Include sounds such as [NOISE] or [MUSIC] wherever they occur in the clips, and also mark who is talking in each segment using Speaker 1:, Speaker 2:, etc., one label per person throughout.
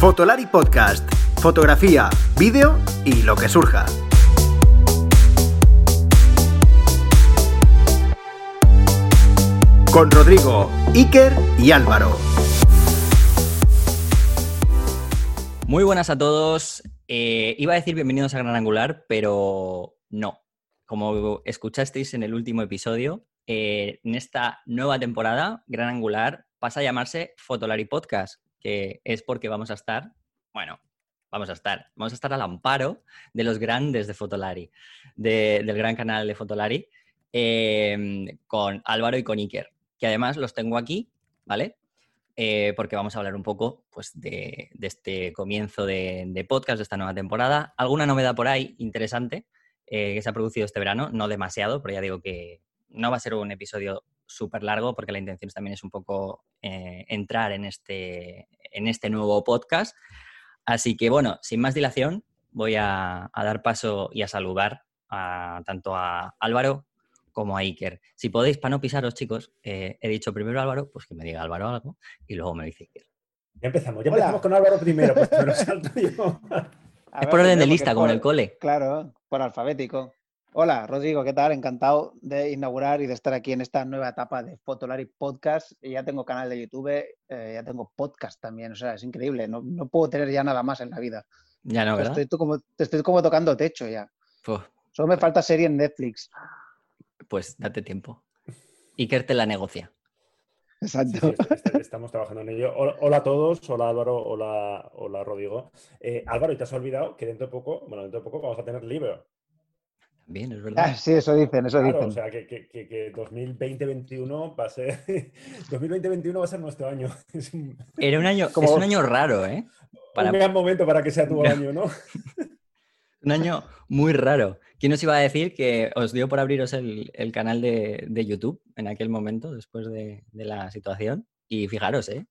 Speaker 1: Fotolari Podcast. Fotografía, vídeo y lo que surja. Con Rodrigo, Iker y Álvaro.
Speaker 2: Muy buenas a todos. Eh, iba a decir bienvenidos a Gran Angular, pero no. Como escuchasteis en el último episodio, eh, en esta nueva temporada, Gran Angular pasa a llamarse Fotolari Podcast, que es porque vamos a estar, bueno, vamos a estar, vamos a estar al amparo de los grandes de Fotolari, del gran canal de Fotolari, em, con Álvaro y con Iker, que además los tengo aquí, ¿vale? Eh, porque vamos a hablar un poco pues, de, este comienzo de, podcast, de esta nueva temporada. Alguna novedad por ahí interesante eh, que se ha producido este verano, no demasiado, pero ya digo que no va a ser un episodio súper largo porque la intención también es un poco eh, entrar en este, en este nuevo podcast. Así que bueno, sin más dilación, voy a, dar paso y a saludar a, tanto a Álvaro como a Iker. Si podéis, para no pisaros, chicos, eh, he dicho primero Álvaro, pues que me diga Álvaro algo y luego me dice Iker.
Speaker 3: Ya empezamos, ya empezamos con Álvaro primero, pues me lo salto yo. [LAUGHS]
Speaker 2: es por orden de lista, como en el cole.
Speaker 4: Claro, por alfabético. Hola, Rodrigo, ¿qué tal? Encantado de inaugurar y de estar aquí en esta nueva etapa de Fotolari Podcast. Ya tengo canal de YouTube, eh, ya tengo podcast también, o sea, es increíble. No, puedo tener ya nada más en la vida.
Speaker 2: Ya no, ¿verdad?
Speaker 4: Estoy, como, te estoy como tocando techo ya. Solo me falta serie en Netflix.
Speaker 2: Pues date tiempo. Y que te la negocia.
Speaker 4: Exacto.
Speaker 3: estamos trabajando en ello. Hola, a todos, hola Álvaro, hola, hola Rodrigo. Eh, Álvaro, ¿y te has olvidado que dentro de poco, bueno, dentro de poco vamos a tener libro?
Speaker 2: Bien, es verdad. Ah,
Speaker 4: sí, eso dicen, eso dicen.
Speaker 3: O sea, que, que, 2020-2021 va a ser. [LAUGHS] 2020-2021 va a ser nuestro año. [LAUGHS]
Speaker 2: Era un año, es un año raro, ¿eh?
Speaker 3: Para... Un gran momento para que sea tu [LAUGHS] año, ¿no?
Speaker 2: un año muy raro. ¿Quién os iba a decir que os dio por abriros el, canal de, YouTube en aquel momento, después de, la situación? Y fijaros, ¿eh?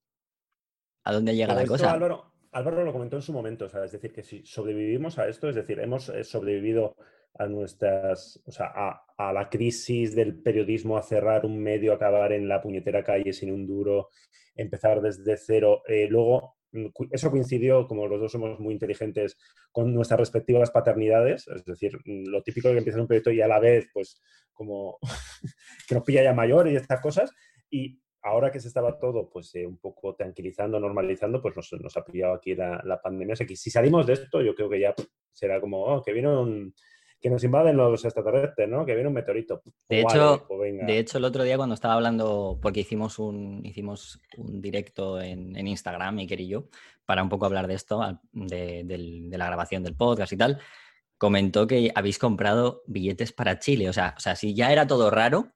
Speaker 2: ¿A dónde llega la cosa?
Speaker 3: Álvaro, Álvaro lo comentó en su momento, o sea, es decir, que si sobrevivimos a esto, es decir, hemos eh, sobrevivido a nuestras, o sea, a, la crisis del periodismo, a cerrar un medio, acabar en la puñetera calle sin un duro, empezar desde cero. Eh, luego, mm, eso coincidió, como los dos somos muy inteligentes, con nuestras respectivas paternidades, es decir, mm, lo típico de que empieza un proyecto y a la vez, pues, como [LAUGHS] que nos pilla ya mayor y estas cosas. Y ahora que se estaba todo, pues, eh, un poco tranquilizando, normalizando, pues nos, nos ha pillado aquí la, la pandemia. O sea, que si salimos de esto, yo creo que ya será como, oh, que vino un que nos invaden los extraterrestres, ¿no? Que viene un meteorito.
Speaker 2: De hecho, pues de hecho, el otro día cuando estaba hablando, porque hicimos un, hicimos un directo en, en Instagram, mi querido, para un poco hablar de esto, de, la grabación del podcast y tal, comentó que habéis comprado billetes para Chile. O sea, o sea si ya era todo raro,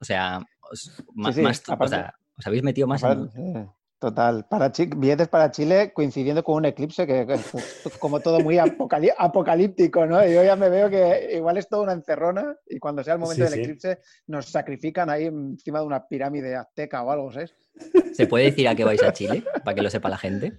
Speaker 2: o sea, os, más, o sea, os habéis metido más en...
Speaker 4: Total, para billetes para Chile coincidiendo con un eclipse que, es como todo muy apocalíptico, ¿no? Yo ya me veo que igual es toda una encerrona y cuando sea el momento del eclipse nos sacrifican ahí encima de una pirámide azteca o algo, ¿sabes?
Speaker 2: ¿Se puede decir a qué vais a Chile? Para que lo sepa la gente.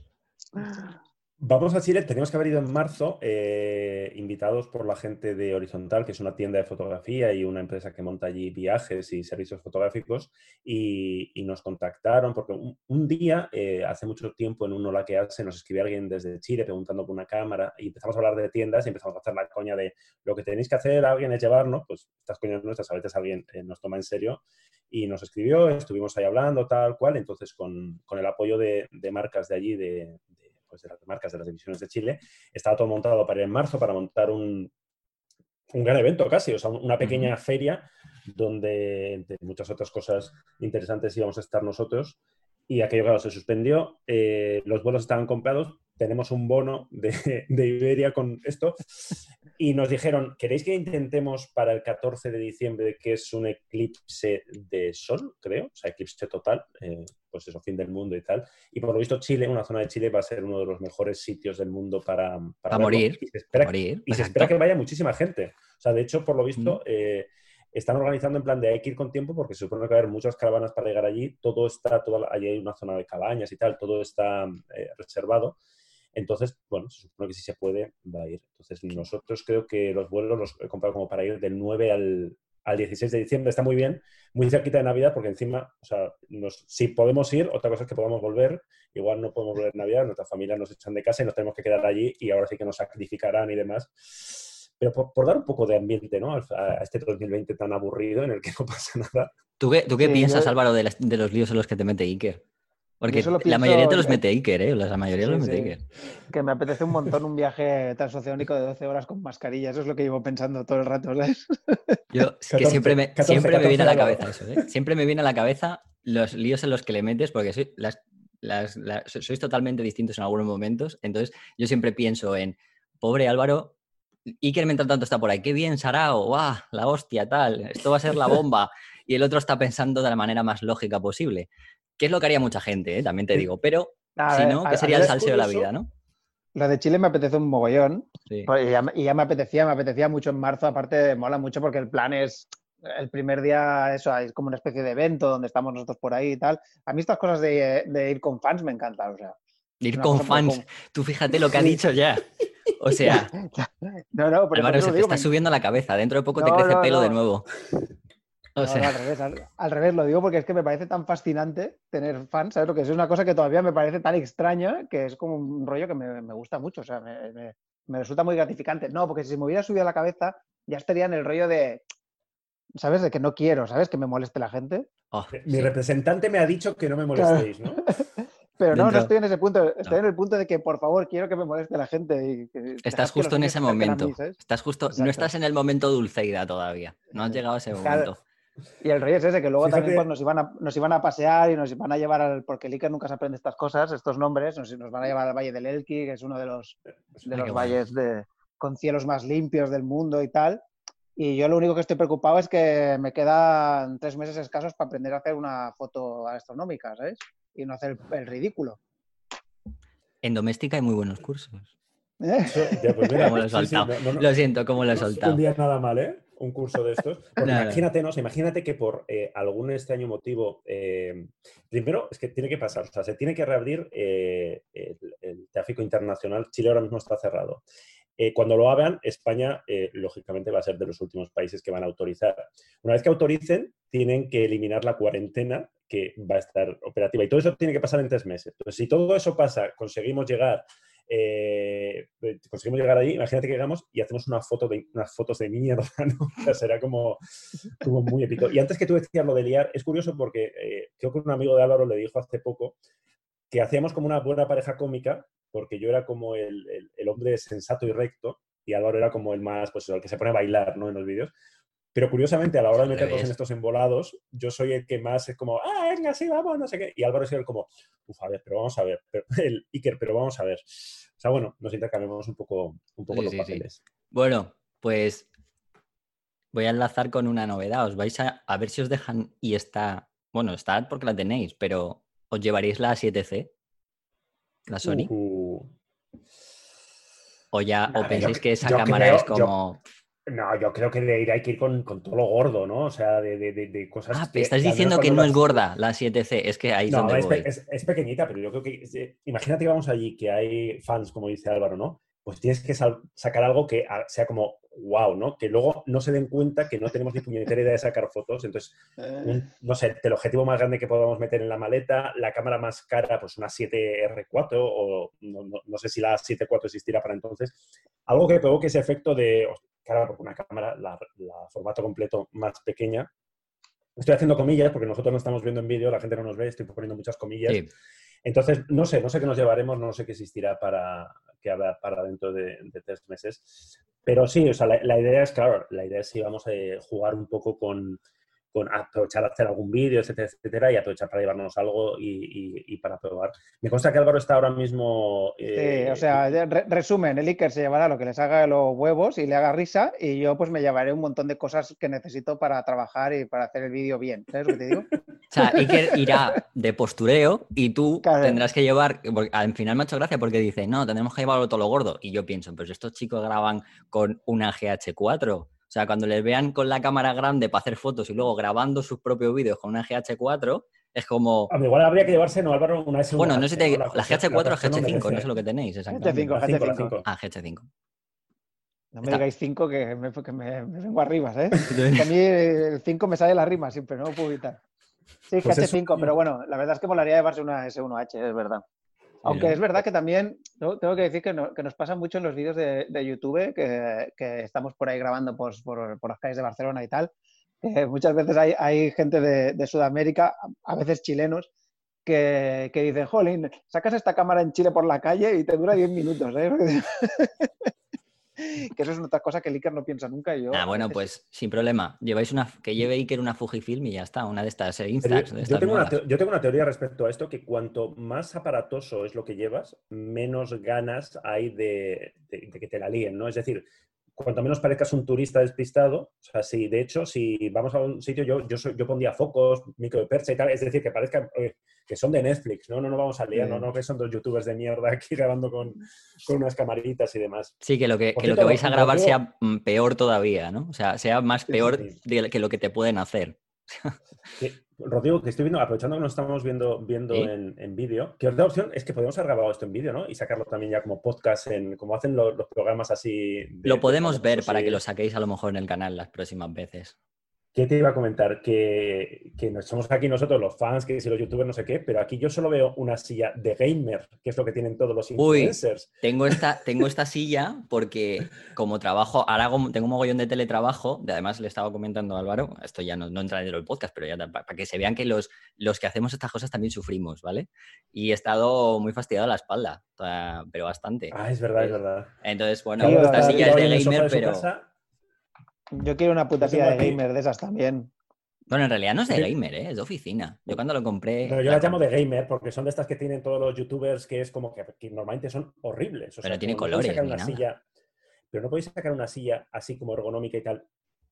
Speaker 2: [LAUGHS]
Speaker 3: Vamos a Chile, teníamos que haber ido en marzo, eh, invitados por la gente de Horizontal, que es una tienda de fotografía y una empresa que monta allí viajes y servicios fotográficos, y, nos contactaron porque un, día, eh, hace mucho tiempo, en un Hola que hace, nos escribió alguien desde Chile preguntando por una cámara y empezamos a hablar de tiendas y empezamos a hacer la coña de lo que tenéis que hacer, alguien es llevarnos, pues estas coñas nuestras a veces alguien eh, nos toma en serio y nos escribió, estuvimos ahí hablando, tal cual, entonces con, con el apoyo de, de, marcas de allí, de pues, de las marcas de las divisiones de Chile, estaba todo montado para ir en marzo, para montar un, un gran evento casi, o sea, una pequeña feria donde, entre muchas otras cosas interesantes, íbamos a estar nosotros. Y aquello, claro, se suspendió, eh, los vuelos estaban comprados, tenemos un bono de, de, Iberia con esto, y nos dijeron, ¿queréis que intentemos para el 14 de diciembre, que es un eclipse de sol, creo? O sea, eclipse total, eh, pues eso, fin del mundo y tal. Y por lo visto Chile, una zona de Chile, va a ser uno de los mejores sitios del mundo para...
Speaker 2: para morir.
Speaker 3: Y se espera, y se espera que vaya muchísima gente. O sea, de hecho, por lo visto... Eh, están organizando en plan de hay que ir con tiempo porque se supone que va a haber muchas caravanas para llegar allí. Todo está, todo, allí hay una zona de cabañas y tal, todo está eh, reservado. Entonces, bueno, se supone que si se puede, va a ir. Entonces, nosotros creo que los vuelos los he comprado como para ir del 9 al, al 16 de diciembre, está muy bien, muy cerquita de Navidad, porque encima, o sea, si podemos ir, otra cosa es que podamos volver, igual no podemos volver en Navidad, nuestras familias nos echan de casa y nos tenemos que quedar allí y ahora sí que nos sacrificarán y demás. Pero por, dar un poco de ambiente ¿no? a, este 2020 tan aburrido en el que no [LAUGHS] pasa nada.
Speaker 2: ¿Tú qué, tú qué piensas, Álvaro, de, de, los líos en los que te mete Iker? Porque la mayoría te los mete Iker, ¿eh? La mayoría los mete Iker.
Speaker 4: Que me apetece un montón un viaje transoceánico de 12 horas con mascarilla. Eso es lo que llevo pensando todo el rato, ¿sabes?
Speaker 2: Yo, es que siempre me, siempre me viene a la cabeza eso, ¿eh? Siempre me viene a la cabeza los líos en los que le metes, porque soy, las, las, sois totalmente distintos en algunos momentos. Entonces, yo siempre pienso en, pobre Álvaro, Iker mientras tanto está por ahí, qué bien, Sarao, ¡guau! La hostia, tal, esto va a ser la bomba. Y el otro está pensando de la manera más lógica posible. Que es lo que haría mucha gente, ¿eh? también te digo. Pero si no, ¿qué sería el salseo de la vida, no?
Speaker 4: La de Chile me apetece un mogollón. Pues, y, ya, me apetecía, me apetecía mucho en marzo. Aparte, mola mucho porque el plan es el primer día, eso, es como una especie de evento donde estamos nosotros por ahí y tal. A mí estas cosas de, ir con fans me encantan, o sea.
Speaker 2: Ir con fans, tú fíjate lo que ha dicho ya. O sea, [LAUGHS]
Speaker 4: no, no,
Speaker 2: pero se te está subiendo la cabeza. Dentro de poco te crece pelo de nuevo
Speaker 4: al, revés, al, revés, lo digo porque es que me parece tan fascinante tener fans, ¿sabes lo que es? Es una cosa que todavía me parece tan extraña que es como un rollo que me, gusta mucho, o sea, me, resulta muy gratificante. No, porque si me hubiera subido a la cabeza ya estaría en el rollo de, ¿sabes? De que no quiero, ¿sabes? Que me moleste la gente.
Speaker 3: Oh, Mi representante me ha dicho que no me molestéis, ¿no? [LAUGHS]
Speaker 4: Pero no, no estoy en ese punto. Estoy en el punto de que, por favor, quiero que me moleste la gente. Y
Speaker 2: estás justo en ese momento. estás justo, no estás en el momento dulceida todavía. No has llegado a ese momento.
Speaker 4: Y el rey es ese, que luego también pues, nos, iban a, nos iban a pasear y nos iban a llevar al. Porque el nunca se aprende estas cosas, estos nombres, nos, nos, van a llevar al Valle del Elqui, que es uno de los, de los valles de, con cielos más limpios del mundo y tal. Y yo lo único que estoy preocupado es que me quedan tres meses escasos para aprender a hacer una foto astronómica, ¿sabes? Y no hacer el, ridículo.
Speaker 2: En doméstica hay muy buenos cursos. ¿Eh? Pues lo he soltado. lo siento, como lo he soltado.
Speaker 3: Un día nada mal, ¿eh? Un curso de estos. [LAUGHS] imagínate, ¿no? imagínate que por eh, algún extraño motivo, eh, primero es que tiene que pasar, o sea, se tiene que reabrir eh, el, tráfico internacional. Chile ahora mismo está cerrado. cuando lo hagan, España, lógicamente, va a ser de los últimos países que van a autorizar. Una vez que autoricen, tienen que eliminar la cuarentena que va a estar operativa. Y todo eso tiene que pasar en tres meses. Entonces, si todo eso pasa, conseguimos llegar eh, conseguimos llegar allí, imagínate que llegamos y hacemos una foto de, unas fotos de mierda, [LAUGHS] ¿no? O será como, muy épico. Y antes que tú decías lo de liar, es curioso porque eh, creo que un amigo de Álvaro le dijo hace poco que hacíamos como una buena pareja cómica, porque yo era como el, el, hombre sensato y recto, y Álvaro era como el más, pues el que se pone a bailar, ¿no? En los vídeos. Pero curiosamente, a la hora de meternos en estos embolados, yo soy el que más es como, ah, venga, sí, vamos, no sé qué. Y Álvaro es el como, uff, a ver, pero vamos a ver. [LAUGHS] el Iker, pero vamos a ver. O sea, bueno, nos intercambiamos un poco, un poco los papeles.
Speaker 2: Bueno, pues voy a enlazar con una novedad. Os vais a, a ver si os dejan y está, bueno, está porque la tenéis, pero ¿os llevaréis la 7C? ¿La Sony? Uh. O ya, o pensáis que esa cámara es como...
Speaker 3: No, yo creo que de ir hay que ir con, todo lo gordo, ¿no? O sea, de, de, de cosas.
Speaker 2: Ah, estás diciendo que no es gorda la 7C, es que ahí no,
Speaker 3: es, es, es, pequeñita, pero yo creo que. imagínate que vamos allí, que hay fans, como dice Álvaro, ¿no? Pues tienes que sacar algo que sea como wow, ¿no? Que luego no se den cuenta que no tenemos ni puñetera idea de sacar fotos. Entonces, eh. no sé, el objetivo más grande que podamos meter en la maleta, la cámara más cara, pues una 7R4 o no, sé si la 7.4 existirá para entonces. Algo que provoque ese efecto de, claro, porque una cámara, la, formato completo más pequeña. Estoy haciendo comillas porque nosotros no estamos viendo en vídeo, la gente no nos ve, estoy poniendo muchas comillas. Entonces, no sé, no sé qué nos llevaremos, no sé qué existirá para, que habrá para dentro de, tres meses. Pero sí, o sea, la, idea es, claro, la idea es si vamos a jugar un poco con, con aprovechar a hacer algún vídeo, etcétera, etcétera, y aprovechar para llevarnos algo y, para probar. Me consta que Álvaro está ahora mismo...
Speaker 4: sí, o eh, sea, resumen, el Iker se llevará lo que les haga los huevos y le haga risa, y yo pues me llevaré un montón de cosas que necesito para trabajar y para hacer el vídeo bien. ¿Sabes lo que te digo? [LAUGHS]
Speaker 2: O sea, Iker irá de postureo y tú tendrás que llevar, al final me ha hecho gracia porque dice, no, tendremos que llevarlo todo lo gordo. Y yo pienso, pues estos chicos graban con una GH4 o sea, cuando les vean con la cámara grande para hacer fotos y luego grabando sus propios vídeos con una GH4, es como.
Speaker 3: A igual habría que llevarse, ¿no, Álvaro? Una S1.
Speaker 2: Bueno, no sé, te... la, GH4 o GH5, no sé lo que tenéis exactamente.
Speaker 4: GH5, GH5.
Speaker 2: Ah, GH5.
Speaker 4: No me digáis 5 que, me, que me, vengo arriba, ¿eh? que a mí el 5 me sale la rima siempre, no lo puedo evitar. Sí, pues GH5, pero bueno, la verdad es que molaría llevarse una S1H, es verdad. Aunque es verdad que también tengo que decir que, nos pasa mucho en los vídeos de, YouTube que, estamos por ahí grabando por, las calles de Barcelona y tal. muchas veces hay, gente de, Sudamérica, a veces chilenos, que, dicen, jolín, sacas esta cámara en Chile por la calle y te dura 10 minutos. ¿eh? [LAUGHS] [LAUGHS] [LAUGHS] que eso es otra cosa que el Iker no piensa nunca. yo,
Speaker 2: ah, bueno, pues sin problema. Lleváis una, que lleve Iker una Fujifilm y ya está, una de estas eh, Instax.
Speaker 3: yo, tengo una teoría respecto a esto, que cuanto más aparatoso es lo que llevas, menos ganas hay de, que te la líen, ¿no? Es decir, cuanto menos parezcas un turista despistado, o sea, si de hecho, si vamos a un sitio, yo, yo, yo pondría focos, micro de percha y tal, es decir, que parezca eh, que son de Netflix, ¿no? No nos vamos a liar, ¿no? No que son dos youtubers de mierda aquí grabando con, con unas camaritas y demás.
Speaker 2: Sí, que lo que, que lo que vais a grabar sea mm, peor todavía, ¿no? O sea, sea más peor que lo que te pueden hacer.
Speaker 3: Rodrigo, que estoy viendo, aprovechando que nos estamos viendo, viendo en, vídeo, que otra opción es que podemos haber grabado esto en vídeo, ¿no? Y sacarlo también ya como podcast, en, como hacen los, programas así.
Speaker 2: lo podemos ver para que lo saquéis a lo mejor en el canal las próximas veces.
Speaker 3: ¿Qué te iba a comentar? Que, que, somos aquí nosotros los fans, que si los youtubers no sé qué, pero aquí yo solo veo una silla de gamer, que es lo que tienen todos los influencers.
Speaker 2: Uy, tengo esta, [LAUGHS] tengo esta silla porque como trabajo, ahora tengo un mogollón de teletrabajo, además le estaba comentando a Álvaro, esto ya no, no entra dentro del podcast, pero ya para, que se vean que los, los que hacemos estas cosas también sufrimos, ¿vale? Y he estado muy fastidiado a la espalda, pero bastante.
Speaker 3: Ah, es verdad, es verdad.
Speaker 2: Entonces, bueno, esta silla es de gamer, pero...
Speaker 4: Yo quiero una puta silla de gamer de esas también.
Speaker 2: Bueno, en realidad no es de gamer, ¿eh? es de oficina. Yo cuando lo compré.
Speaker 3: Pero yo la llamo de gamer porque son de estas que tienen todos los youtubers que es como que, normalmente son horribles.
Speaker 2: pero tiene colores.
Speaker 3: pero no podéis sacar una silla así como ergonómica y tal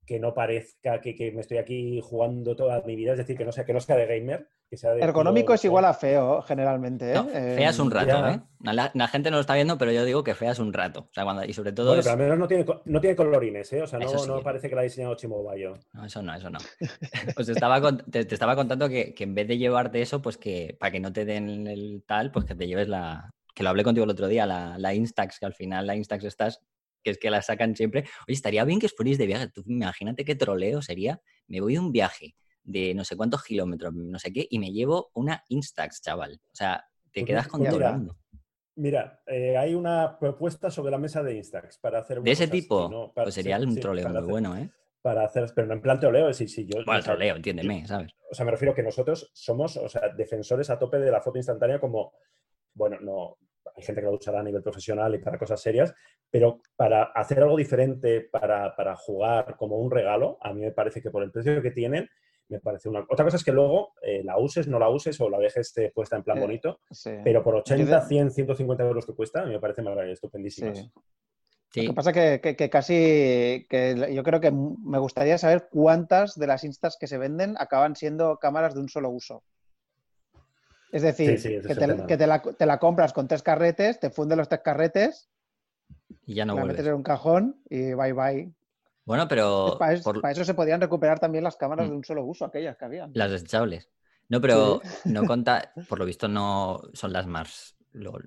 Speaker 3: que no parezca que, me estoy aquí jugando toda mi vida, es decir, que no sea, que no sea de gamer, que sea de
Speaker 4: Ergonómico es igual a feo, generalmente. ¿eh?
Speaker 2: fea es un rato, ¿eh? La, gente no lo está viendo, pero yo digo que fea es un rato. O sea, cuando, y sobre todo.
Speaker 3: Bueno, pero al menos no tiene, no tiene colorines, ¿eh? O sea, no, parece que la ha diseñado Chimo Bayo.
Speaker 2: No, eso no, eso no. [LAUGHS] pues te estaba, te, estaba contando que, que, en vez de llevarte eso, pues que para que no te den el tal, pues que te lleves la. Que lo hablé contigo el otro día, la, la Instax, que al final la Instax estás que es que la sacan siempre. Oye, estaría bien que os fuerais de viaje. Tú imagínate qué troleo sería. Me voy de un viaje de no sé cuántos kilómetros, no sé qué, y me llevo una Instax, chaval. O sea, te pues quedas con todo el mundo.
Speaker 3: Mira, eh, hay una propuesta sobre la mesa de Instax para hacer...
Speaker 2: ¿De ese tipo? pues sería un troleo muy bueno, ¿eh?
Speaker 3: Para hacer, pero no en plan troleo, sí, sí, yo...
Speaker 2: Bueno, troleo, entiéndeme, ¿sabes?
Speaker 3: O sea, me refiero que nosotros somos, o sea, defensores a tope de la foto instantánea como, bueno, no, hay gente que lo usará a nivel profesional y para cosas serias, pero para hacer algo diferente, para, para, jugar como un regalo, a mí me parece que por el precio que tienen, me parece una... Otra cosa es que luego eh, la uses, no la uses o la dejes puesta en plan bonito, pero por 80, 100, 150 euros que cuesta, a mí me parece estupendísimo.
Speaker 4: Sí. Lo que pasa es que, que, casi, que yo creo que me gustaría saber cuántas de las instas que se venden acaban siendo cámaras de un solo uso. Es decir, que, te, la, compras con tres carretes, te funde los tres carretes
Speaker 2: y ya no
Speaker 4: la metes en un cajón y bye bye.
Speaker 2: Bueno, pero.
Speaker 4: Para eso, se podían recuperar también las cámaras mm. de un solo uso, aquellas que habían.
Speaker 2: Las desechables. No, pero no [LAUGHS] conta, por lo visto no son las más,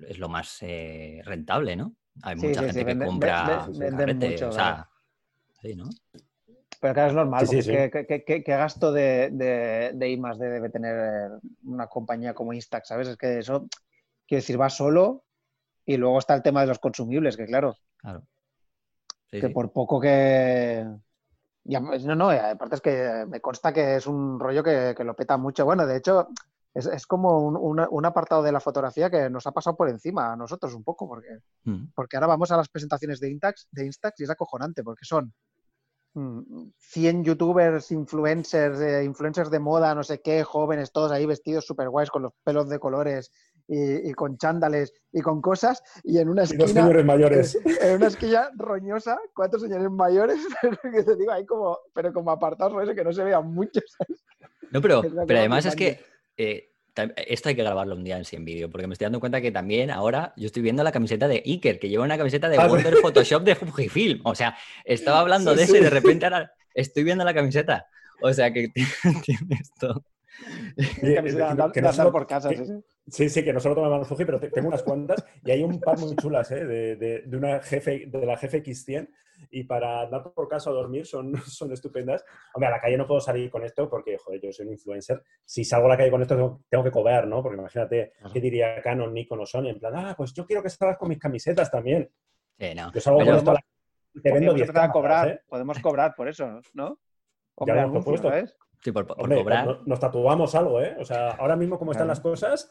Speaker 2: es lo más eh, rentable, ¿no? Hay mucha gente que compra carretes, o sea, sí, ¿no?
Speaker 4: Pero claro, es normal, porque ¿qué, gasto de, de, de I debe tener una compañía como Instax? ¿Sabes? Es que eso, quiere decir, va solo y luego está el tema de los consumibles, que claro. Claro. que por poco que. no, no, aparte es que me consta que es un rollo que, lo peta mucho. Bueno, de hecho, es, como un, apartado de la fotografía que nos ha pasado por encima a nosotros un poco, porque, mm. porque ahora vamos a las presentaciones de Instax, de Instax y es acojonante, porque son 100 youtubers, influencers, eh, influencers de moda, no sé qué, jóvenes, todos ahí vestidos súper guays con los pelos de colores y, con chándales y con cosas. Y en una esquina.
Speaker 3: mayores. [LAUGHS]
Speaker 4: En una esquina roñosa, cuatro señores mayores, [LAUGHS] que te digo ahí como, pero como apartados, eso que no se vean muchos.
Speaker 2: No, pero, [LAUGHS] pero además es que. Eh, esto hay que grabarlo un día en sí en vídeo, porque me estoy dando cuenta que también ahora yo estoy viendo la camiseta de Iker, que lleva una camiseta de ah, Wonder Photoshop de Fujifilm. O sea, estaba hablando de eso y de repente ahora estoy viendo la camiseta. O sea que [LAUGHS] tienes todo.
Speaker 4: que, no solo, por casa,
Speaker 3: sí, sí. que no solo toma manos Fuji, pero tengo unas cuantas y hay un par muy chulas ¿eh? de, de, de, una jefe, de la jefe X100 y para dar por caso a dormir son, [LAUGHS] son estupendas. Hombre, a la calle no puedo salir con esto porque, joder, yo soy un influencer. Si salgo a la calle con esto tengo, que cobrar, ¿no? Porque imagínate, ¿qué diría Canon, Nikon o Sony? En plan, ah, pues yo quiero que salgas con mis camisetas también.
Speaker 2: Sí, no.
Speaker 3: Yo salgo con esto a la
Speaker 4: te vendo 10 cobrar, ¿eh? Podemos cobrar por eso, ¿no?
Speaker 3: Ya, ya, por supuesto.
Speaker 2: Sí, por, por cobrar.
Speaker 3: Nos, tatuamos algo, ¿eh? O sea, ahora mismo como están las cosas...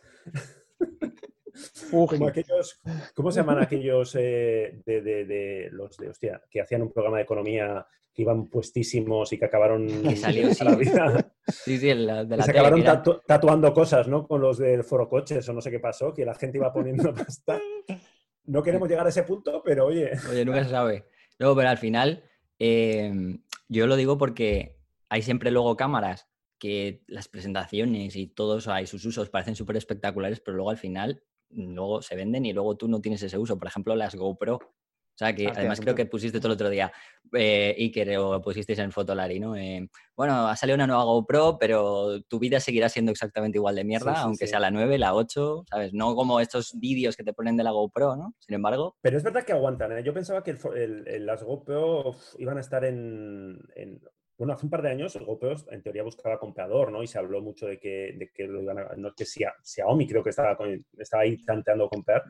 Speaker 3: Como aquellos, ¿cómo se llaman aquellos eh, de, de, de, los de, hostia, que hacían un programa de economía que iban puestísimos y que acabaron [LAUGHS]
Speaker 2: que salió, [LAUGHS] sí. la vida? Sí, sí, el, de la
Speaker 3: se acabaron tatu tatuando cosas, ¿no? Con los del foro coches o no sé qué pasó, que la gente iba poniendo [LAUGHS] pasta. No queremos llegar a ese punto, pero oye.
Speaker 2: Oye, nunca se sabe. Luego, pero al final, eh, yo lo digo porque hay siempre luego cámaras que las presentaciones y todo eso, hay sus usos parecen súper espectaculares, pero luego al final luego se venden y luego tú no tienes ese uso. Por ejemplo, las GoPro. O sea, que además creo que pusiste todo el otro día, eh, y que lo pusisteis en Fotolari, ¿no? Eh, bueno, ha salido una nueva GoPro, pero tu vida seguirá siendo exactamente igual de mierda, aunque sea la 9, la 8, ¿sabes? No como estos vídeos que te ponen de la GoPro, ¿no? Sin embargo.
Speaker 3: Pero es verdad que aguantan, ¿eh? Yo pensaba que las GoPro iban a estar en, bueno, hace un par de años GoPro en teoría buscaba comprador, ¿no? Y se habló mucho de que, de que lo iban a, no, que Xiaomi creo que estaba, estaba ahí tanteando comprar.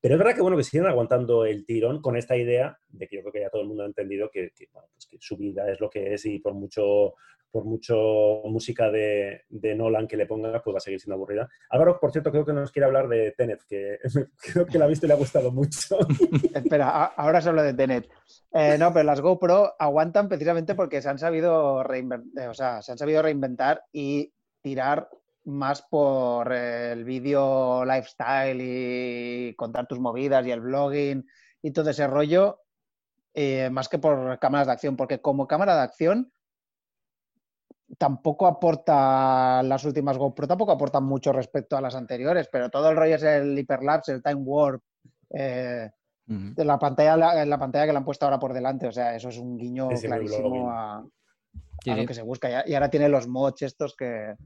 Speaker 3: Pero es verdad que, bueno, que siguen aguantando el tirón con esta idea de que yo creo que ya todo el mundo ha entendido que, pues que su vida es lo que es y por mucho, por mucho música de, de, Nolan que le ponga, pues va a seguir siendo aburrida. Álvaro, por cierto, creo que nos quiere hablar de Tenet, que [LAUGHS] creo que la ha visto y le ha gustado mucho. [LAUGHS]
Speaker 4: Espera, ahora se habla de Tenet. Eh, no, pero las GoPro aguantan precisamente porque se han sabido reinventar, o sea, se han sabido reinventar y tirar más por el vídeo lifestyle y contar tus movidas y el blogging y todo ese rollo, eh, más que por cámaras de acción, porque como cámara de acción tampoco aporta las últimas GoPro, tampoco aportan mucho respecto a las anteriores, pero todo el rollo es el hyperlapse, el time warp, eh, de la pantalla, la, pantalla que le han puesto ahora por delante, o sea, eso es un guiño clarísimo a, lo que se busca. Y, ahora tiene los mods estos que,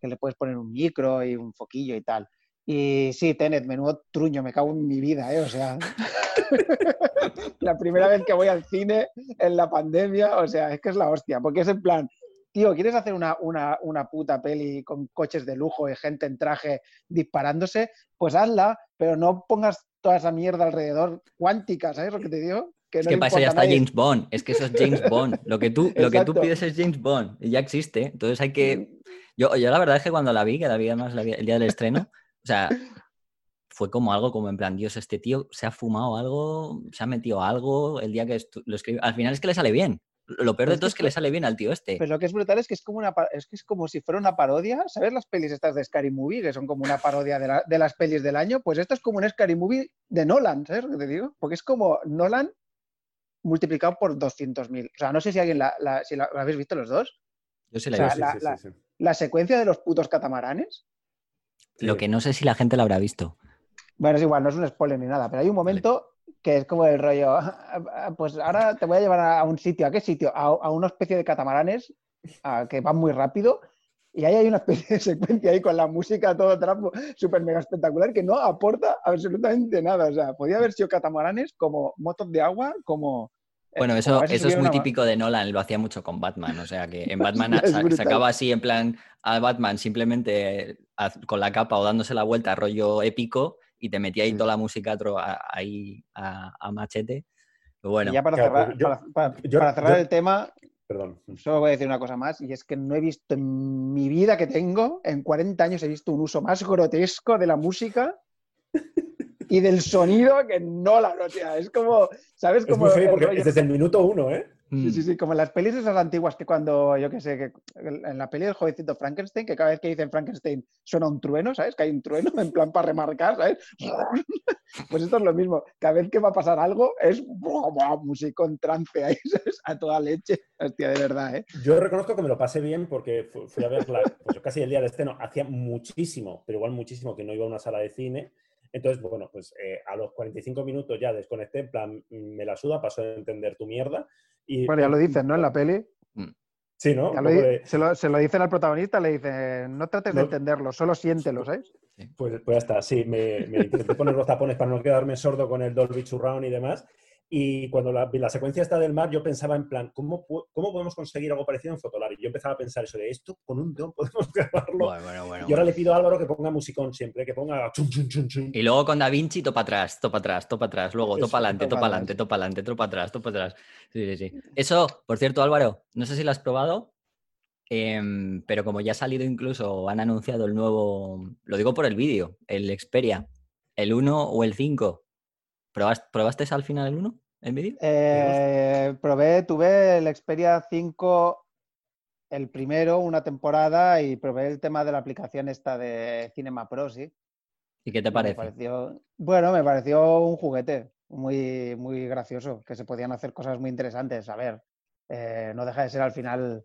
Speaker 4: que, le puedes poner un micro y un foquillo y tal. Y sí, Tenet, menudo truño, me cago en mi vida, ¿eh? O sea, [LAUGHS] la primera vez que voy al cine en la pandemia, o sea, es que es la hostia, porque es en plan, tío, ¿quieres hacer una, una, una, puta peli con coches de lujo y gente en traje disparándose? Pues hazla, pero no pongas toda esa mierda alrededor cuántica, ¿sabes lo que te digo?
Speaker 2: Que es que para eso ya está James Bond, es que eso es James Bond. Lo que tú, [LAUGHS] lo que tú pides es James Bond, y ya existe. Entonces hay que. Mm. Yo, yo la verdad es que cuando la vi, que la vi además el día del estreno, o sea, fue como algo como en plan, Dios, este tío se ha fumado algo, se ha metido algo el día que lo escribió. Al final es que le sale bien. Lo peor de todo es que le sale bien al tío este.
Speaker 4: Pero lo que es brutal es que es como una es que es como si fuera una parodia. ¿Sabes las pelis estas de Scary Movie? Que son como una parodia de, las pelis del año. Pues esto es como un Scary Movie de Nolan, ¿sabes lo que te digo? Porque es como Nolan multiplicado por 200.000. O sea, no sé si alguien la, si la, habéis visto los dos.
Speaker 2: Yo sí la he
Speaker 4: visto. la, secuencia de los putos catamaranes.
Speaker 2: Lo que no sé si la gente la habrá visto.
Speaker 4: Bueno, es igual, no es un spoiler ni nada, pero hay un momento que es como el rollo, [LAUGHS] pues ahora te voy a llevar a un sitio, ¿a qué sitio? A, una especie de catamaranes que van muy rápido y ahí hay una especie de secuencia ahí con la música todo trapo, súper mega espectacular que no aporta absolutamente nada. O sea, podía haber sido catamaranes como motos de agua, como...
Speaker 2: Bueno, [LAUGHS] eso, eso es muy típico de Nolan, lo hacía mucho con Batman, o sea que en [LAUGHS] Batman se sacaba así en plan a Batman simplemente con la capa o dándose la vuelta, rollo épico, y te metía ahí toda la música ahí a, machete. bueno.
Speaker 4: Y ya para cerrar, el tema, Perdón. Solo voy a decir una cosa más, y es que no he visto en mi vida que tengo, en 40 años he visto un uso más grotesco de la música y del sonido que no la o Es como, ¿sabes? Como
Speaker 3: es porque es desde el minuto uno, ¿eh?
Speaker 4: Sí, sí, mm. sí, como en las pelis esas antiguas que cuando, yo qué sé, que en la peli del jovencito Frankenstein, que cada vez que dicen Frankenstein suena un trueno, ¿sabes? Que hay un trueno en plan para remarcar, ¿sabes? [LAUGHS] Pues esto es lo mismo. Cada vez que va a pasar algo es música en trance ahí, [LAUGHS] ¿sabes? A toda leche. Hostia, de verdad, ¿eh?
Speaker 3: Yo reconozco que me lo pasé bien porque fui a verla, pues casi el día de estreno, hacía muchísimo, pero igual muchísimo que no iba a una sala de cine. Entonces, bueno, pues eh, a los 45 minutos ya desconecté, en plan, me la suda, pasó a entender tu mierda
Speaker 4: bueno, ya lo dices, ¿no? En la peli.
Speaker 2: Mm.
Speaker 3: Sí, ¿no?
Speaker 4: se, lo, se, lo, dicen al protagonista, le dicen, no trates de entenderlo, solo siéntelo, ¿sabes?
Speaker 3: Pues, pues ya está, sí, me, me [LAUGHS] intenté poner los tapones para no quedarme sordo con el Dolby Surround y demás. Y cuando la, la, secuencia está del mar, yo pensaba en plan, ¿cómo, ¿cómo podemos conseguir algo parecido en Fotolari? Y yo empezaba a pensar eso de esto, con un don [LAUGHS] podemos grabarlo. y ahora le pido a Álvaro que ponga musicón siempre, que ponga...
Speaker 2: y luego con Da Vinci, topa atrás, topa atrás, topa atrás, luego topa adelante, topa adelante, topa adelante, topa atrás, topa atrás. Sí, sí, sí. Eso, por cierto, Álvaro, no sé si lo has probado, em, pero como ya ha salido incluso, han anunciado el nuevo, lo digo por el vídeo, el Xperia, el 1 o el 5 ¿Probaste, al final el 1 en vídeo?
Speaker 4: Eh, probé, tuve el Xperia 5 el primero, una temporada, y probé el tema de la aplicación esta de Cinema Pro, sí.
Speaker 2: ¿Y qué te parece?
Speaker 4: bueno, me pareció un juguete muy, muy gracioso, que se podían hacer cosas muy interesantes. A ver, eh, no deja de ser al final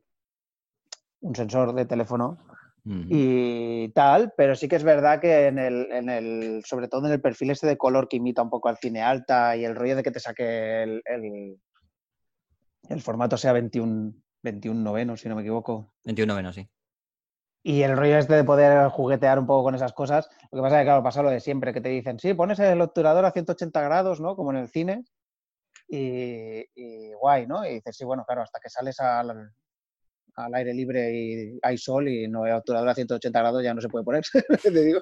Speaker 4: un sensor de teléfono y tal, pero sí que es verdad que en el, en el, sobre todo en el perfil este de color que imita un poco al cine alta y el rollo de que te saque el, el, formato sea 21, 21 noveno, si no me equivoco.
Speaker 2: 21 noveno, sí.
Speaker 4: Y el rollo este de poder juguetear un poco con esas cosas, lo que pasa es que, claro, pasa lo de siempre, que te dicen, sí, pones el obturador a 180 grados, ¿no? Como en el cine, y, y guay, ¿no? Y dices, sí, bueno, claro, hasta que sales al, al aire libre y hay sol y no hay obturador a 180 grados, ya no se puede poner, [LAUGHS] te digo.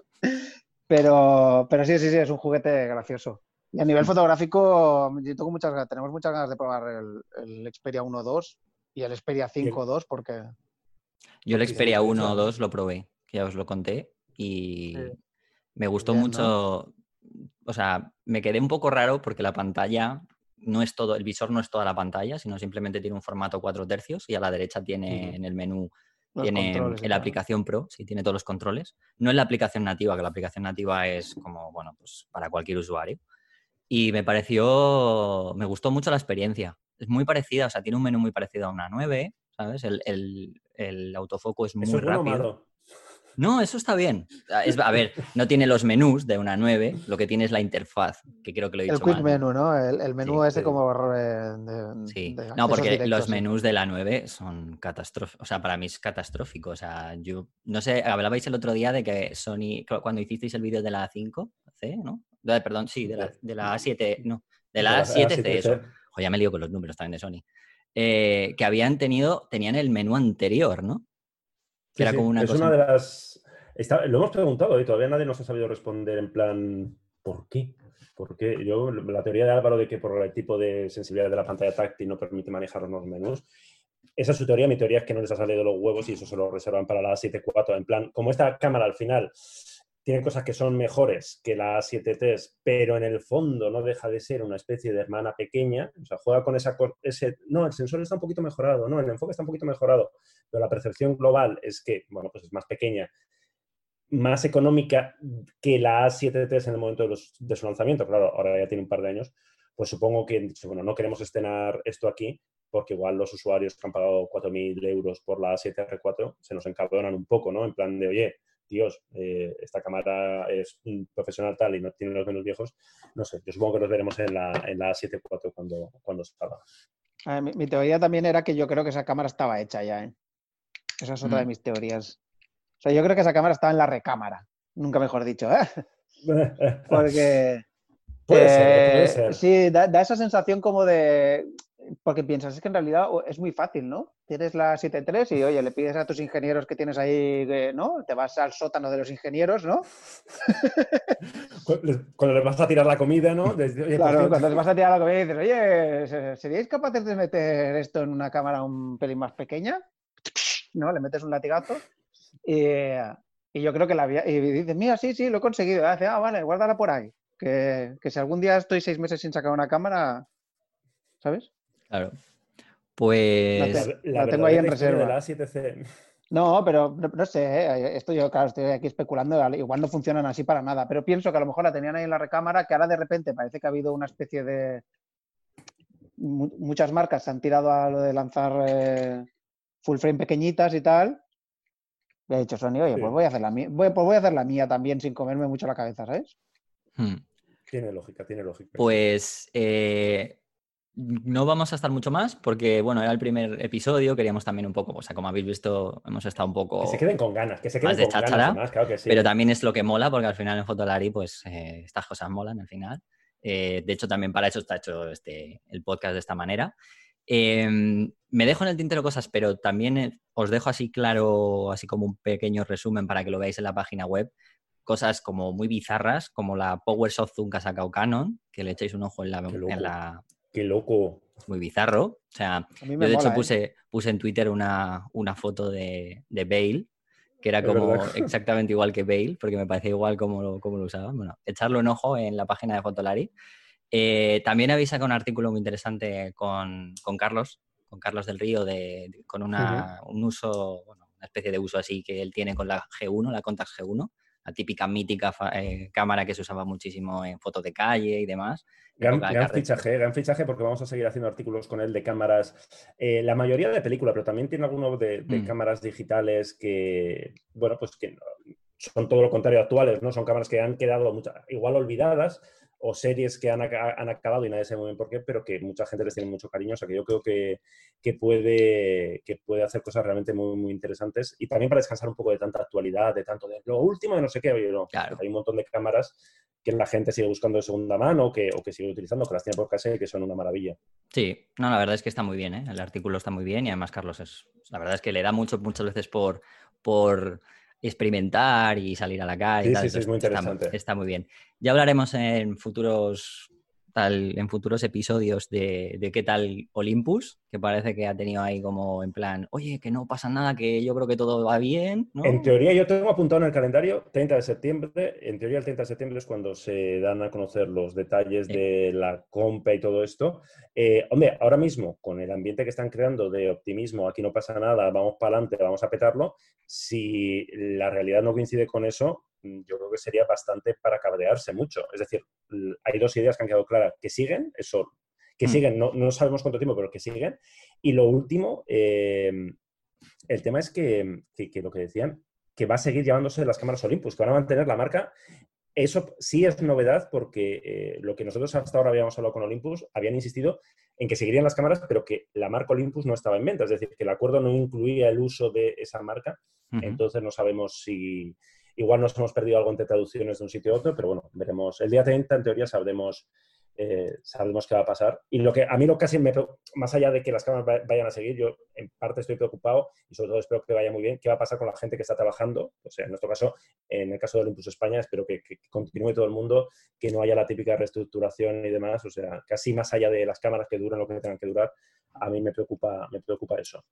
Speaker 4: Pero, pero sí, sí, sí, es un juguete gracioso. Y a nivel fotográfico, yo tengo muchas, tenemos muchas ganas de probar el, el Xperia 1.2 y el Xperia 5.2 porque...
Speaker 2: Yo el Xperia 1.2 lo probé, que ya os lo conté, y me gustó mucho. O sea, me quedé un poco raro porque la pantalla no es todo, el visor no es toda la pantalla, sino simplemente tiene un formato 4 tercios y a la derecha tiene en el menú tiene en la aplicación Pro, sí, tiene todos los controles. No es la aplicación nativa, que la aplicación nativa es como, bueno, pues para cualquier usuario. Y me pareció, me gustó mucho la experiencia. Es muy parecida, o sea, tiene un menú muy parecido a una 9, ¿sabes? El, el, el autofoco es muy rápido. No, eso está bien. Ah, a ver, no tiene los menús de una 9, lo que tiene es la interfaz, que creo que lo he dicho
Speaker 4: El quick menu, ¿no? El, menú ese como
Speaker 2: Sí, no, porque los menús de la 9 son catastróficos. O sea, para mí es catastrófico. O sea, yo no sé, hablabais el otro día de que Sony, cuando hicisteis el vídeo de la 5, C, ¿no? perdón, sí, de la, de la A7, no, de la A7C, eso. O ya me lío con los números también de Sony. Eh, que habían tenido, tenían el menú anterior, ¿no?
Speaker 3: Era como una es una de las. lo hemos preguntado y todavía nadie nos ha sabido responder en plan, ¿por qué? Porque yo, la teoría de Álvaro de que por el tipo de sensibilidad de la pantalla táctil no permite manejar los menús, esa es su teoría. Mi teoría es que no les ha salido los huevos y eso se lo reservan para la 7.4. En plan, como esta cámara al final tiene cosas que son mejores que la 7 t pero en el fondo no deja de ser una especie de hermana pequeña. O sea, juega con esa, ese... No, el sensor está un poquito mejorado, no, el enfoque está un poquito mejorado, pero la percepción global es que, bueno, pues es más pequeña, más económica que la A7 en el momento de, de su lanzamiento. Claro, ahora ya tiene un par de años. Pues supongo que, bueno, no queremos estrenar esto aquí, porque igual los usuarios que han pagado 4.000 euros por la A7R4 se nos encabronan un poco, ¿no? En plan de, oye, Dios, eh, esta cámara es un profesional tal y no tiene los menos viejos, no sé, yo supongo que los veremos en la, en la 7.4 cuando, cuando salga.
Speaker 4: mi, teoría también era que yo creo que esa cámara estaba hecha ya, ¿eh? Esa es otra de mm. mis teorías. O sea, yo creo que esa cámara estaba en la recámara, nunca mejor dicho, ¿eh? [LAUGHS] Porque...
Speaker 3: Puede ser, puede ser.
Speaker 4: Sí, da, esa sensación como de porque piensas, es que en realidad es muy fácil, ¿no? Tienes la 7.3 y, oye, le pides a tus ingenieros que tienes ahí, ¿no? Te vas al sótano de los ingenieros, ¿no? [LAUGHS]
Speaker 3: cuando les vas a tirar la comida, ¿no?
Speaker 4: claro, cuando les vas a tirar la comida y dices, oye, ¿seríais capaces de meter esto en una cámara un pelín más pequeña? ¿No? Le metes un latigazo y, y yo creo que la y dices, mira, sí, sí, lo he conseguido. Y dice, ah, vale, guárdala por ahí. Que, que si algún día estoy seis meses sin sacar una cámara, ¿sabes?
Speaker 2: Claro. Pues.
Speaker 4: La, tengo ahí en reserva.
Speaker 3: la 7C.
Speaker 4: No, pero no, sé, ¿eh? esto yo, claro, estoy aquí especulando, igual no funcionan así para nada, pero pienso que a lo mejor la tenían ahí en la recámara, que ahora de repente parece que ha habido una especie de... Muchas marcas se han tirado a lo de lanzar eh, full frame pequeñitas y tal. Y ha dicho Sony, oye, pues, voy a hacer la mía, pues voy a hacer la mía también sin comerme mucho la cabeza, ¿sabes?
Speaker 3: Hmm. Tiene lógica, tiene lógica.
Speaker 2: Pues eh, no vamos a estar mucho más porque, bueno, era el primer episodio, queríamos también un poco, o sea, como habéis visto, hemos estado un poco...
Speaker 3: Que se queden con ganas, que se queden con ganas claro que sí.
Speaker 2: Pero también es lo que mola porque al final en Fotolari, pues eh, estas cosas molan al final. Eh, de hecho, también para eso está hecho este, el podcast de esta manera. Em, me dejo en el tintero cosas, pero también eh, os dejo así claro, así como un pequeño resumen para que lo veáis en la página web. Cosas como muy bizarras, como la Power Soft Zoom que ha sacado Canon, que le echéis un ojo en la, en la,
Speaker 3: Qué loco.
Speaker 2: Muy bizarro. O sea, yo de hecho ¿eh? puse, puse en Twitter una, una foto de, de, Bale, que era como [LAUGHS] exactamente igual que Bale, porque me parecía igual como lo, como lo usaban. Bueno, echarlo un ojo en la página de Fotolari. Eh, también habéis sacado un artículo muy interesante con, con Carlos, con Carlos del Río, de, con una, un uso, bueno, una especie de uso así que él tiene con la G1, la Contax G1, la típica mítica eh, cámara que se usaba muchísimo en fotos de calle y demás.
Speaker 3: Gran, fichaje, gran fichaje porque vamos a seguir haciendo artículos con él de cámaras, eh, la mayoría de película, pero también tiene algunos de, mm. cámaras digitales que, bueno, pues que son todo lo contrario actuales, ¿no? Son cámaras que han quedado igual olvidadas o series que han, han, acabado y nadie sabe muy bien por qué, pero que mucha gente les tiene mucho cariño. O sea que yo creo que, que, puede, que puede hacer cosas realmente muy, muy interesantes y también para descansar un poco de tanta actualidad, de tanto de lo último de no sé qué. Hay un montón de cámaras que la gente sigue buscando de segunda mano que, o que sigue utilizando, que las tiene por casa y que son una maravilla.
Speaker 2: Sí, no, la verdad es que está muy bien, ¿eh? el artículo está muy bien y además Carlos es, la verdad es que le da mucho, muchas veces por, por experimentar y salir a la calle.
Speaker 3: Sí, sí, es muy interesante.
Speaker 2: Está, muy bien. Ya hablaremos en futuros, en futuros episodios de, de, qué tal Olympus, que parece que ha tenido ahí como en plan, oye, que no pasa nada, que yo creo que todo va bien.
Speaker 3: En teoría, yo tengo apuntado en el calendario 30 de septiembre. En teoría, el 30 de septiembre es cuando se dan a conocer los detalles de la compra y todo esto. Eh, hombre, ahora mismo, con el ambiente que están creando de optimismo, aquí no pasa nada, vamos para adelante, vamos a petarlo. Si la realidad no coincide con eso, yo creo que sería bastante para cabrearse mucho. Es decir, hay dos ideas que han quedado claras, que siguen, eso que mm. siguen, no, no, sabemos cuánto tiempo, pero que siguen. Y lo último, eh, el tema es que, que, lo que decían, que va a seguir llamándose las cámaras Olympus, que van a mantener la marca. Eso sí es novedad porque eh, lo que nosotros hasta ahora habíamos hablado con Olympus, habían insistido en que seguirían las cámaras, pero que la marca Olympus no estaba en venta, es decir, que el acuerdo no incluía el uso de esa marca. Entonces no sabemos si, igual nos hemos perdido algo entre traducciones de un sitio a otro, pero bueno, veremos. El día 30, en teoría, sabremos eh, qué va a pasar. Y lo que a mí lo casi me, más allá de que las cámaras vayan a seguir, yo en parte estoy preocupado y sobre todo espero que vaya muy bien, qué va a pasar con la gente que está trabajando. O sea, en nuestro caso, en el caso del Impulso España, espero que, continúe todo el mundo, que no haya la típica reestructuración y demás. O sea, casi más allá de las cámaras que duran lo que tengan que durar, a mí me preocupa, me preocupa eso.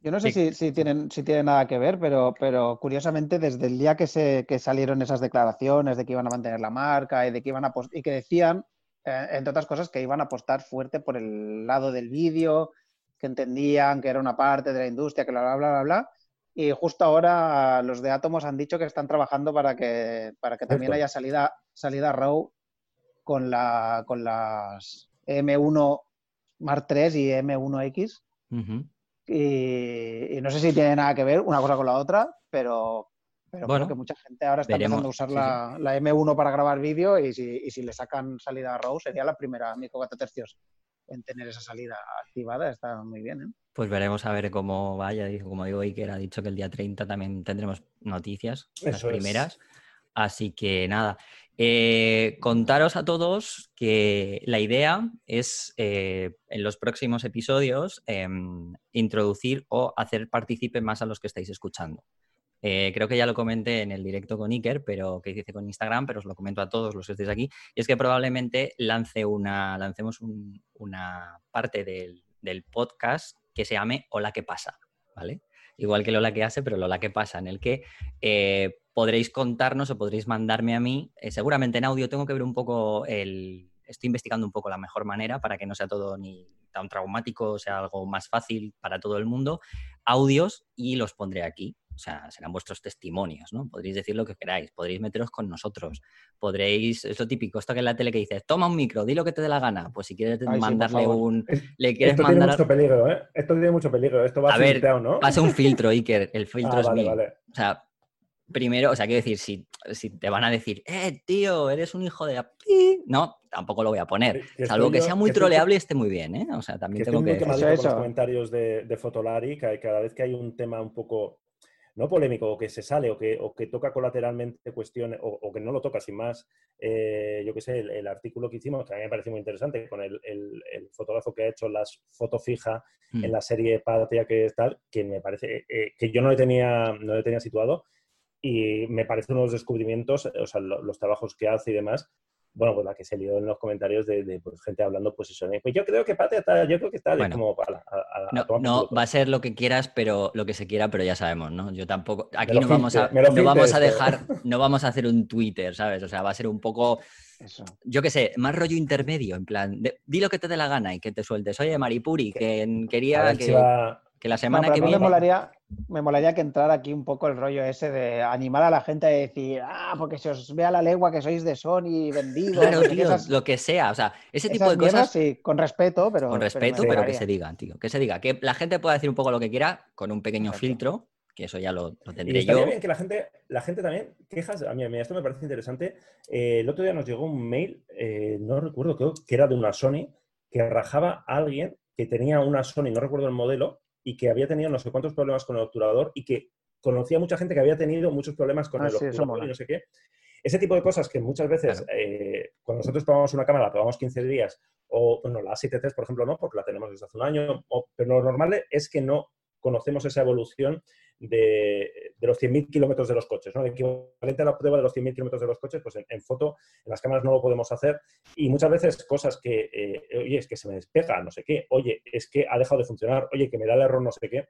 Speaker 4: Yo no sé si, si, tienen, si nada que ver, pero, pero curiosamente desde el día que, se, que salieron esas declaraciones de que iban a mantener la marca y de que iban a y que decían eh, entre otras cosas, que iban a apostar fuerte por el lado del vídeo, que entendían que era una parte de la industria, que bla, bla, bla, bla, bla. Y justo ahora los de Atomos han dicho que están trabajando para que, para que también haya salida, salida RAW con, la, con las M1 Mark III y M1X. Y, y, no sé si tiene nada que ver una cosa con la otra, pero pero bueno, creo que mucha gente ahora está empezando a usar la, M1 para grabar vídeo y si, le sacan salida a RAW sería la primera micro 4 tercios en tener esa salida activada. Está muy bien. ¿eh?
Speaker 2: Pues veremos a ver cómo vaya. Como digo, Iker ha dicho que el día 30 también tendremos noticias, las primeras. Así que nada, eh, contaros a todos que la idea es eh, en los próximos episodios em, introducir o hacer partícipe más a los que estáis escuchando. Eh, creo que ya lo comenté en el directo con Iker, pero que hice con Instagram, pero os lo comento a todos los que estéis aquí. Y es que probablemente lance una, lancemos una parte del, podcast que se llame Hola, ¿qué pasa? ¿Vale? Igual que el Hola, ¿qué hace? Pero el Hola, ¿qué pasa? En el que eh, podréis contarnos o podréis mandarme a mí, eh, seguramente en audio tengo que ver un poco el... Estoy investigando un poco la mejor manera para que no sea todo ni tan traumático, sea algo más fácil para todo el mundo, audios y los pondré aquí. O sea, serán vuestros testimonios, ¿no? Podréis decir lo que queráis, podréis meteros con nosotros, podréis, es lo típico, esto que en la tele que dices, toma un micro, di lo que te dé la gana, pues si quieres mandarle un...
Speaker 3: le quieres esto tiene mucho peligro, ¿eh? Esto tiene mucho peligro, esto va a,
Speaker 2: ver, ¿no? Pasa un [LAUGHS] filtro, Iker, el filtro ah, es mío. O sea, primero, o sea, quiero decir, si, si te van a decir, eh, tío, eres un hijo de... No, tampoco lo voy a poner. Salvo que sea muy troleable y esté muy bien, ¿eh? O sea, también tengo que...
Speaker 3: Muy con los comentarios de, de Fotolari, que cada vez que hay un tema un poco no polémico, o que se sale, o que, o que toca colateralmente cuestiones, o, que no lo toca sin más, eh, yo qué sé, el, artículo que hicimos, que a mí me parece muy interesante, con el, fotógrafo que ha hecho las fotos fijas en mm. la serie Patria que es tal, que me parece, eh, que yo no le tenía, no le tenía situado, y me parece unos descubrimientos, o sea, los trabajos que hace y demás, bueno, pues la que se lió en los comentarios de, pues, gente hablando, pues eso, pues yo creo que Pate está, yo creo que está como
Speaker 2: no, va a ser lo que quieras, pero lo que se quiera, pero ya sabemos, ¿no? Yo tampoco, aquí no vamos a, no vamos a dejar, [LAUGHS] no vamos a hacer un Twitter, ¿sabes? O sea, va a ser un poco, yo qué sé, más rollo intermedio, en plan, di lo que te dé la gana y que te sueltes. Oye, Maripuri, que quería que... Que la semana que viene.
Speaker 4: Me molaría, me molaría que entrara aquí un poco el rollo ese de animar a la gente a decir, ah, porque se os vea la lengua que sois de Sony vendidos.
Speaker 2: Claro, tío, lo que sea. O sea, ese tipo de cosas.
Speaker 4: Sí, con respeto, pero.
Speaker 2: Con respeto, pero, que se digan, tío. Que se diga. Que la gente pueda decir un poco lo que quiera con un pequeño filtro, que eso ya lo, lo tendré
Speaker 3: y
Speaker 2: yo.
Speaker 3: bien que la gente, la gente también quejas. A mí, a mí esto me parece interesante. Eh, el otro día nos llegó un mail, eh, no recuerdo, creo que era de una Sony, que rajaba a alguien que tenía una Sony, no recuerdo el modelo, y que había tenido no sé cuántos problemas con el obturador y que conocía mucha gente que había tenido muchos problemas con ah, el obturador y no sé qué. Ese tipo de cosas que muchas veces, eh, cuando nosotros probamos una cámara, la probamos 15 días, o bueno, la A7 por ejemplo, no, porque la tenemos desde hace un año, pero lo normal es que no conocemos esa evolución de, los 100.000 kilómetros de los coches. ¿no? El equivalente a la prueba de los 100.000 kilómetros de los coches, pues en, foto, en las cámaras no lo podemos hacer. Y muchas veces cosas que, eh, oye, es que se me despega, no sé qué, oye, es que ha dejado de funcionar, oye, que me da el error, no sé qué.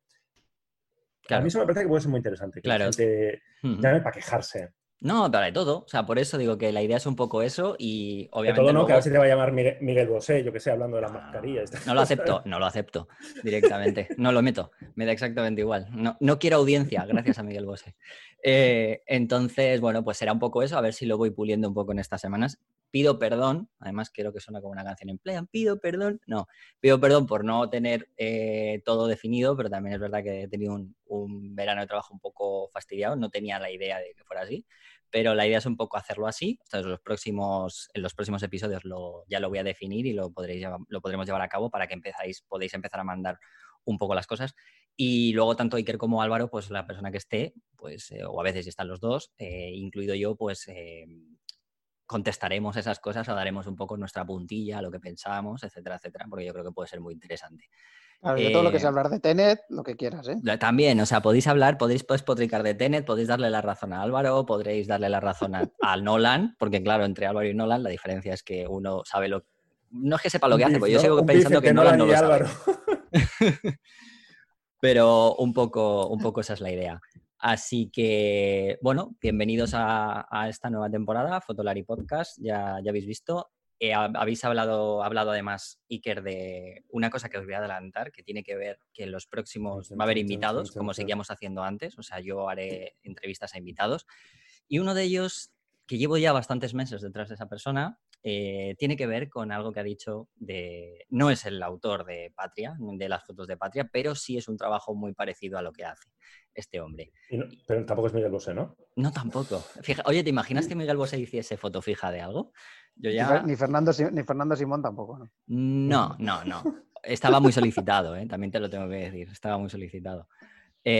Speaker 3: A mí eso me parece que puede ser muy interesante. Que claro. la gente llame para quejarse.
Speaker 2: No, para de todo. O sea, por eso digo que la idea es un poco eso y obviamente.
Speaker 3: De todo, ¿no? Que a ver si te va a llamar Miguel, Bosé, yo que sé, hablando de las mascarillas. [LAUGHS]
Speaker 2: No lo acepto, no lo acepto directamente. No lo meto. Me da exactamente igual. No, no quiero audiencia, gracias a Miguel Bosé. Eh, entonces, bueno, pues será un poco eso, a ver si lo voy puliendo un poco en estas semanas. Pido perdón, además creo que suena como una canción en plan, pido perdón. No, pido perdón por no tener eh, todo definido, pero también es verdad que he tenido un, verano de trabajo un poco fastidiado, no tenía la idea de que fuera así pero la idea es un poco hacerlo así. en los próximos, en los próximos episodios lo, ya lo voy a definir y lo, podréis, podremos llevar a cabo para que empezáis, podéis empezar a mandar un poco las cosas. Y luego tanto Iker como Álvaro, pues la persona que esté, pues, eh, o a veces están los dos, eh, incluido yo, pues contestaremos esas cosas o daremos un poco nuestra puntilla, lo que pensábamos, etcétera, etcétera, porque yo creo que puede ser muy interesante.
Speaker 4: de todo lo que es hablar de Tenet, lo que quieras, ¿eh?
Speaker 2: También, o sea, podéis hablar, podéis potricar de Tenet, podéis darle la razón a Álvaro, podréis darle la razón a, [LAUGHS] Nolan, porque claro, entre Álvaro y Nolan la diferencia es que uno sabe lo... No es que sepa lo que hace, porque yo sigo pensando que Nolan no lo sabe. [LAUGHS] Pero un poco, un poco esa es la idea. Así que, bueno, bienvenidos a, esta nueva temporada, Fotolari Podcast, ya, ya habéis visto. Eh, habéis hablado, hablado además, Iker, de una cosa que os voy a adelantar, que tiene que ver que en los próximos va a haber invitados, como seguíamos haciendo antes, o sea, yo haré entrevistas a invitados. Y uno de ellos, que llevo ya bastantes meses detrás de esa persona, eh, tiene que ver con algo que ha dicho de... No es el autor de Patria, de las fotos de Patria, pero sí es un trabajo muy parecido a lo que hace este hombre.
Speaker 3: pero tampoco es Miguel Bosé, ¿no?
Speaker 2: No, tampoco. oye, ¿te imaginas que Miguel Bosé hiciese foto fija de algo?
Speaker 4: Yo ya... ni, Fernando, ni Fernando Simón tampoco, ¿no?
Speaker 2: No, no, no. Estaba muy solicitado, ¿eh? también te lo tengo que decir. Estaba muy solicitado.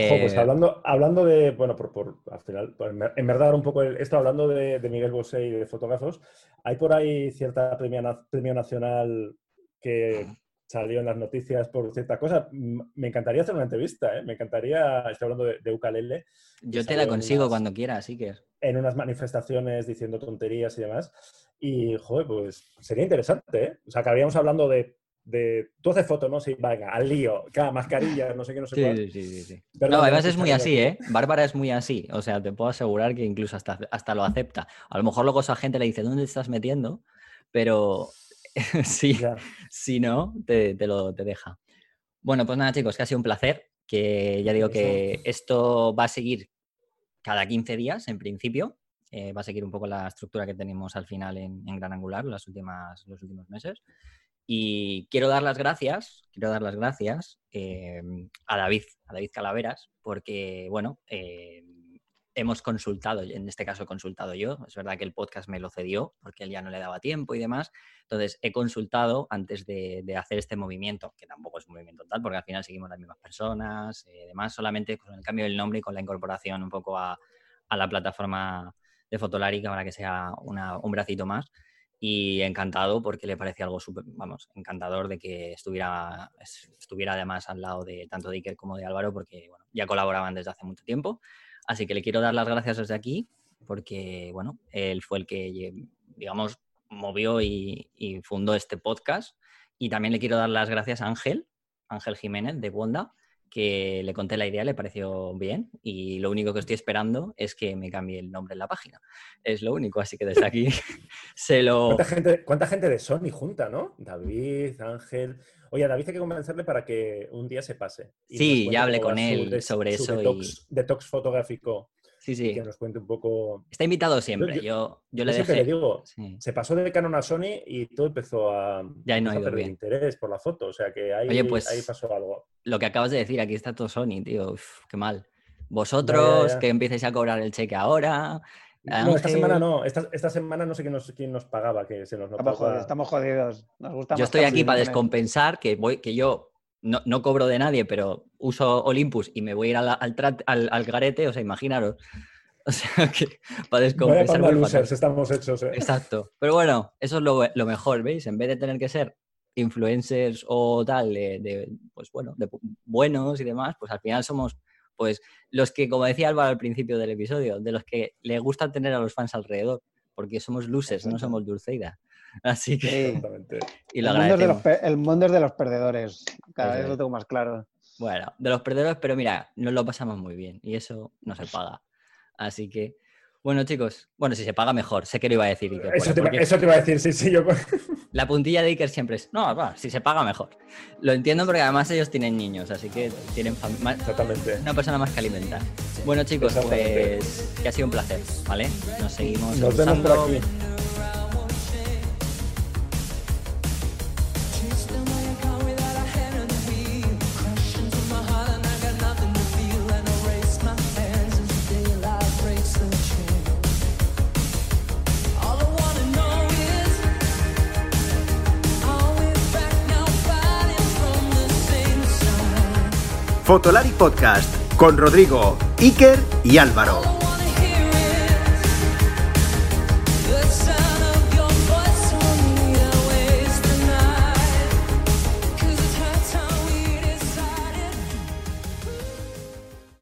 Speaker 3: Pues eh, hablando, hablando de, bueno, por, al final, en verdad un poco esto, hablando de, Miguel Bosé y de fotógrafos, hay por ahí cierta premio, premio nacional que salió en las noticias por cierta cosa. Me encantaría hacer una entrevista, ¿eh? me encantaría, estoy hablando de, de Ukalele.
Speaker 2: Yo te la consigo cuando quieras, sí que.
Speaker 3: En unas manifestaciones diciendo tonterías y demás. Y, joder, pues sería interesante, ¿eh? O sea, acabaríamos hablando de, de tú haces fotos, ¿no? Sí, venga, al lío, cada mascarilla, no sé qué, no sé
Speaker 2: sí, Sí, sí, sí. no, además es muy así, ¿eh? Bárbara es muy así. O sea, te puedo asegurar que incluso hasta, hasta lo acepta. A lo mejor luego esa gente le dice, ¿dónde te estás metiendo? Pero [LAUGHS] sí, si no, te, lo te deja. Bueno, pues nada, chicos, que ha sido un placer. Que ya digo que esto va a seguir cada 15 días, en principio. Eh, va a seguir un poco la estructura que tenemos al final en, Gran Angular las últimas, los últimos meses. Y quiero dar las gracias, quiero dar las gracias eh, a David, a David Calaveras, porque, bueno, eh, hemos consultado, en este caso he consultado yo, es verdad que el podcast me lo cedió porque él ya no le daba tiempo y demás, entonces he consultado antes de, hacer este movimiento, que tampoco es un movimiento tal, porque al final seguimos las mismas personas, eh, demás, solamente con el cambio del nombre y con la incorporación un poco a, la plataforma de Fotolarica para que sea un bracito más y encantado porque le parecía algo súper, vamos, encantador de que estuviera, estuviera además al lado de tanto de Iker como de Álvaro porque, bueno, ya colaboraban desde hace mucho tiempo. Así que le quiero dar las gracias desde aquí porque, bueno, él fue el que, digamos, movió y, fundó este podcast. Y también le quiero dar las gracias a Ángel, Ángel Jiménez de Wanda, que le conté la idea, le pareció bien y lo único que estoy esperando es que me cambie el nombre en la página. Es lo único, así que desde aquí [LAUGHS] se lo...
Speaker 3: ¿Cuánta gente, de Sony junta, no? David, Ángel... Oye, a David hay que convencerle para que un día se pase.
Speaker 2: Sí, ya hablé con él sobre eso.
Speaker 3: Detox, y... detox fotográfico
Speaker 2: Sí, sí.
Speaker 3: Que nos cuente un poco.
Speaker 2: Está invitado siempre. Yo, yo, le
Speaker 3: dejé. Le digo, se pasó de Canon a Sony y todo empezó a,
Speaker 2: ya no
Speaker 3: perder interés por la foto. O sea que ahí, pues, pasó algo.
Speaker 2: Lo que acabas de decir, aquí está todo Sony, tío. qué mal. Vosotros que empecéis a cobrar el cheque ahora.
Speaker 3: No, esta semana no. Esta, semana no sé quién nos, quién nos pagaba, que se nos
Speaker 4: estamos, jodidos,
Speaker 2: yo estoy aquí para descompensar, que, voy, que yo no, no, cobro de nadie, pero uso Olympus y me voy a ir al, al, garete, o sea, imaginaros. [LAUGHS] O sea, que para descompensar.
Speaker 3: estamos hechos. ¿eh?
Speaker 2: Exacto. Pero bueno, eso es lo, lo, mejor, ¿veis? En vez de tener que ser influencers o tal, de, pues bueno, de buenos y demás, pues al final somos pues los que, como decía Álvaro al principio del episodio, de los que le gusta tener a los fans alrededor, porque somos luces, no somos Dulceida. Así que. [LAUGHS]
Speaker 4: Y lo el, mundo de los, el mundo es de los perdedores. Cada vez lo tengo más claro.
Speaker 2: Bueno, de los perdedores, pero mira, nos lo pasamos muy bien y eso no se paga. Así que, bueno, chicos, bueno, si se paga mejor, sé que lo iba a decir.
Speaker 3: eso, te, iba a decir, sí, sí. Yo... [LAUGHS]
Speaker 2: La puntilla de Iker siempre es, no, va, si se paga mejor. Lo entiendo porque además ellos tienen niños, así que tienen
Speaker 3: Exactamente.
Speaker 2: una persona más que alimentar. Bueno, chicos, pues que ha sido un placer, ¿vale? Nos seguimos.
Speaker 3: Nos vemos por aquí.
Speaker 1: Fotolari Podcast con Rodrigo, Iker y Álvaro.